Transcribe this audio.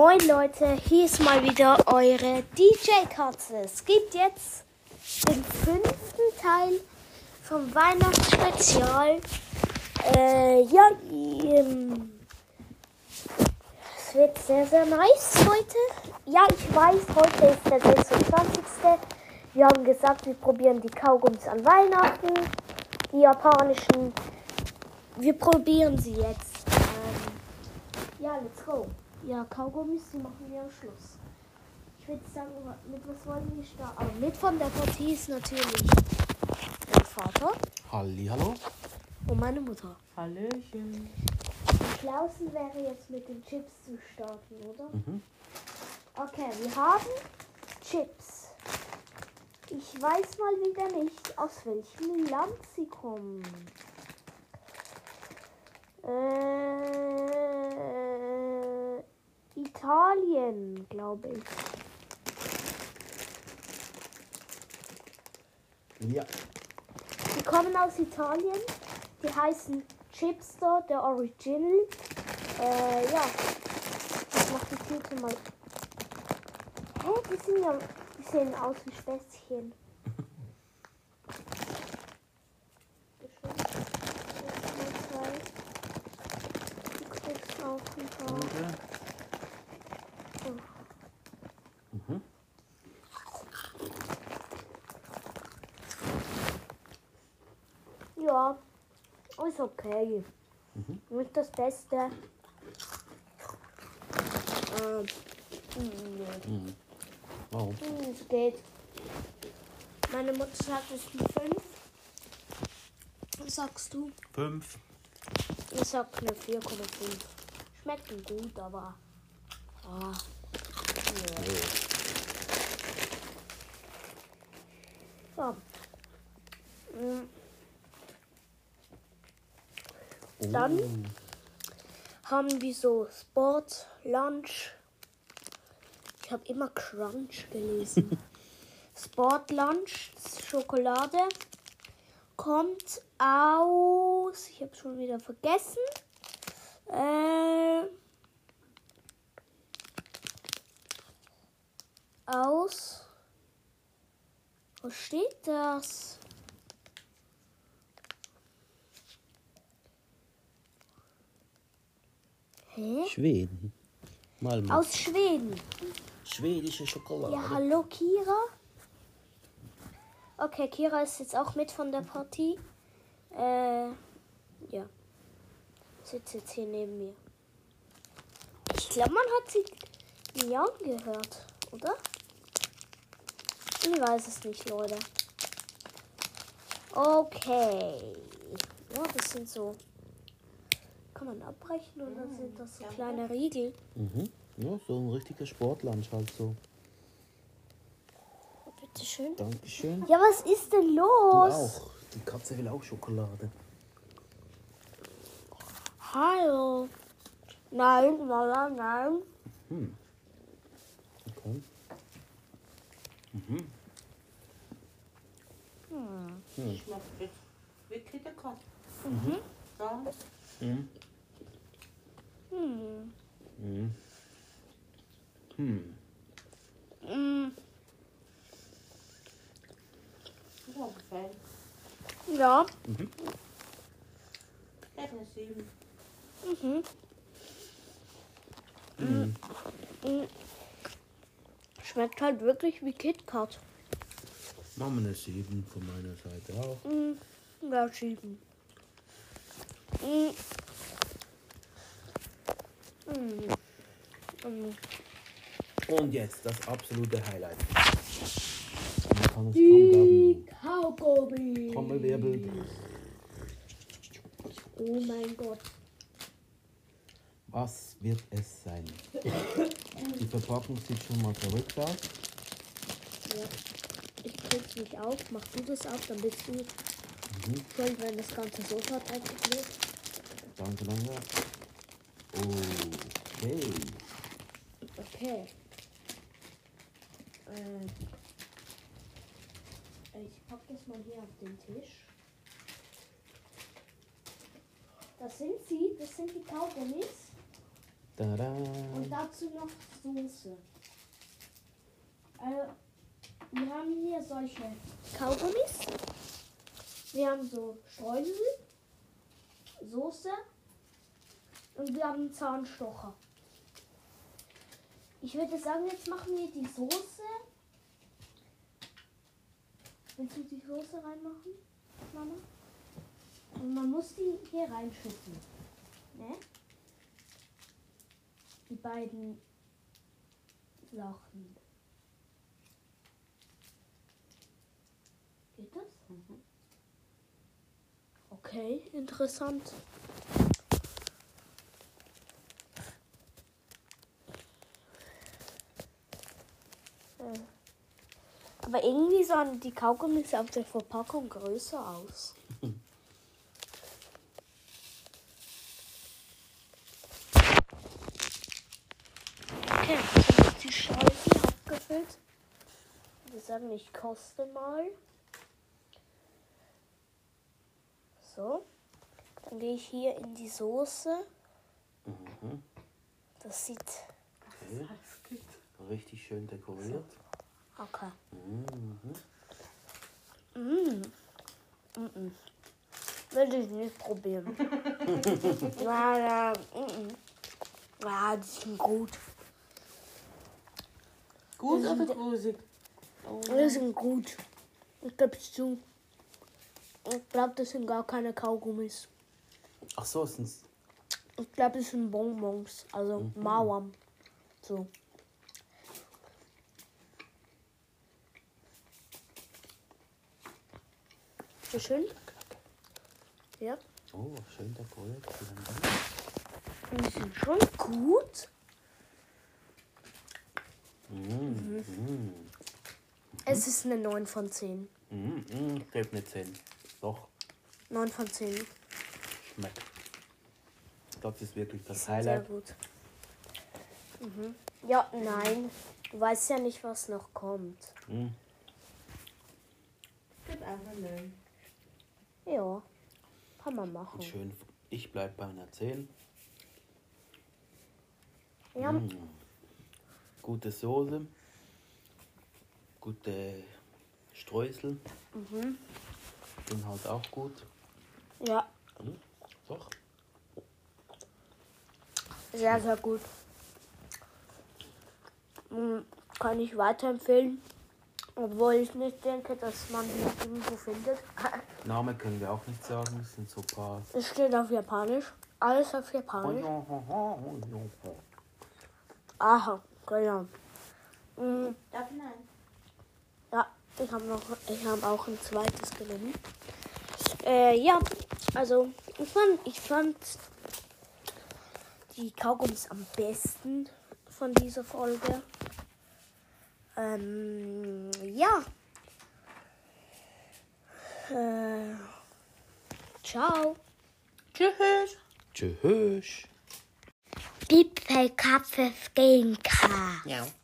Moin Leute, hier ist mal wieder eure DJ-Katze. Es gibt jetzt den fünften Teil vom Weihnachtsspezial. Äh, ja, ähm, es wird sehr, sehr nice heute. Ja, ich weiß, heute ist der 26. Wir haben gesagt, wir probieren die Kaugummis an Weihnachten. Die japanischen. Wir probieren sie jetzt. Ähm, ja, let's go. Ja, Kaugummis, die machen wir am Schluss. Ich würde sagen, mit was wollen wir starten? Aber mit von der Partie ist natürlich mein Vater Halli, hallo. und meine Mutter. Hallöchen. Am schlausten wäre jetzt mit den Chips zu starten, oder? Mhm. Okay, wir haben Chips. Ich weiß mal wieder nicht, aus welchem Land sie kommen. Äh, Italien, glaube ich. Ja. Die kommen aus Italien. Die heißen Chipster, der Original. Äh, ja. Ich mach die Tüte mal. Hä? Die, sind ja, die sehen aus wie Spätzchen. Bestimmt. Eins, zwei, zwei. Du kriegst auch ein paar. Danke. Mhm. Ja, ist okay. Nicht das Beste. Ähm, nee. Mhm. Wow. Hm, Es geht. Meine Mutter sagt, es sind fünf. Was sagst du? Fünf. Ich sag eine 4,5. Schmecken gut, aber. Ah. Ja. So. Mm, Oh. Dann? haben wir so Sport, Lunch. Ich habe immer Crunch gelesen. Sport, Lunch, Schokolade kommt aus. Ich habe schon wieder vergessen. Äh, aus. Wo steht das? Hä? Schweden. Mal mal. Aus Schweden. Schwedische Schokolade. Ja, hallo Kira. Okay, Kira ist jetzt auch mit von der Partie. Äh, ja. Sitzt jetzt hier neben mir. Ich glaube, man hat sie nie angehört, oder? Ich weiß es nicht, Leute. Okay. Ja, das sind so. Kann man abbrechen oder sind das so kleine Riegel? Mhm. Ja, so ein richtiger Sportlunch halt so. Oh, bitteschön. Dankeschön. Ja, was ist denn Du los? auch. Die Katze will auch Schokolade. Hallo. Nein, nein, nein. Hm. Okay. Mhm. Hm. Schmeckt jetzt wie Kittekat. Mhm. Ja. Mhm. Hm. Mhm. Hm. Mm, Ja. Mhm. 7. Mhm. Mhm. Mm. Schmeckt halt wirklich wie KitKat. Machen wir eine 7 von meiner Seite auch. Mm. Ja, schieben. Mm. Mm. Mm. Und jetzt das absolute Highlight. Man kann es kaum Die glauben. Kaugummi. Trommelwirbel. Oh mein Gott. Was wird es sein? Die Verpackung sieht schon mal verrückt aus. Ja. Ich krieg's nicht auf. Mach du das auf, dann bist du Mhm. schuld, wenn das ganze Sofa dreckig wird. Danke, danke. Okay. Okay. Äh, ich pack das mal hier auf den Tisch. Das sind sie, das sind die Kaugummis. Tada. Und dazu noch Soße. Also, wir haben hier solche Kaugummis. Wir haben so Streusel, Soße und wir haben Zahnstocher. Ich würde sagen, jetzt machen wir die Soße. Willst du die Soße reinmachen, Mama? Und man muss die hier reinschütten. Ne? Die beiden Sachen. Geht das? Okay, interessant. Äh. Aber irgendwie sahen die Kaugummis auf der Verpackung größer aus. Okay, jetzt sind die Scheiben abgefüllt. Wir sagen, ich koste mal. So. Dann gehe ich hier in die Soße. Mhm. Das sieht. Okay. Richtig schön dekoriert. Okay. Mhm. Mm. Mm -mm. Würde ich nicht probieren. ja, ja, mm -mm. ja, die sind gut. Gut oder grusig? Oh. Die sind gut. Ich gebe zu. Ich glaube, das sind gar keine Kaugummis. Ach so, es sind Ich glaube, das sind Bonbons. Also Mauern. So. So schön. Ja. Oh, schön dekoriert. Die sind schon gut. Mhm. Mhm. Es ist eine 9 von 10. Mhm. Mhm. Gib mir 10. Doch, 9 von 10. schmeckt. Ich glaube, das ist wirklich das Sehr Highlight. gut. Mhm. Ja, nein. Du weißt ja nicht, was noch kommt. Mhm. Gib einfach neun. Ja. Kann man machen. Schön. Ich bleib bei einer 10. Ja, Mhm. Gute Soße. Gute Streusel. mhm. Inhalt auch gut. ja. Mhm. Doch. Sehr, sehr gut. Mm, Kann ich weiterempfehlen. Obwohl ich nicht denke, dass man die irgendwo findet. Name können wir auch nicht sagen. Es sind so paar. Es steht auf Japanisch. Alles auf Japanisch. Aha, genau. Mm, Darf ich nein? Ja, ich habe noch, ich habe auch ein zweites genommen. Äh, ja, also ich fand, ich fand die Kaugummis am besten von dieser Folge. Ähm, ja. Äh, ciao. Tschüss. Tschüss. Bitte Kaffee gegen K. Ja.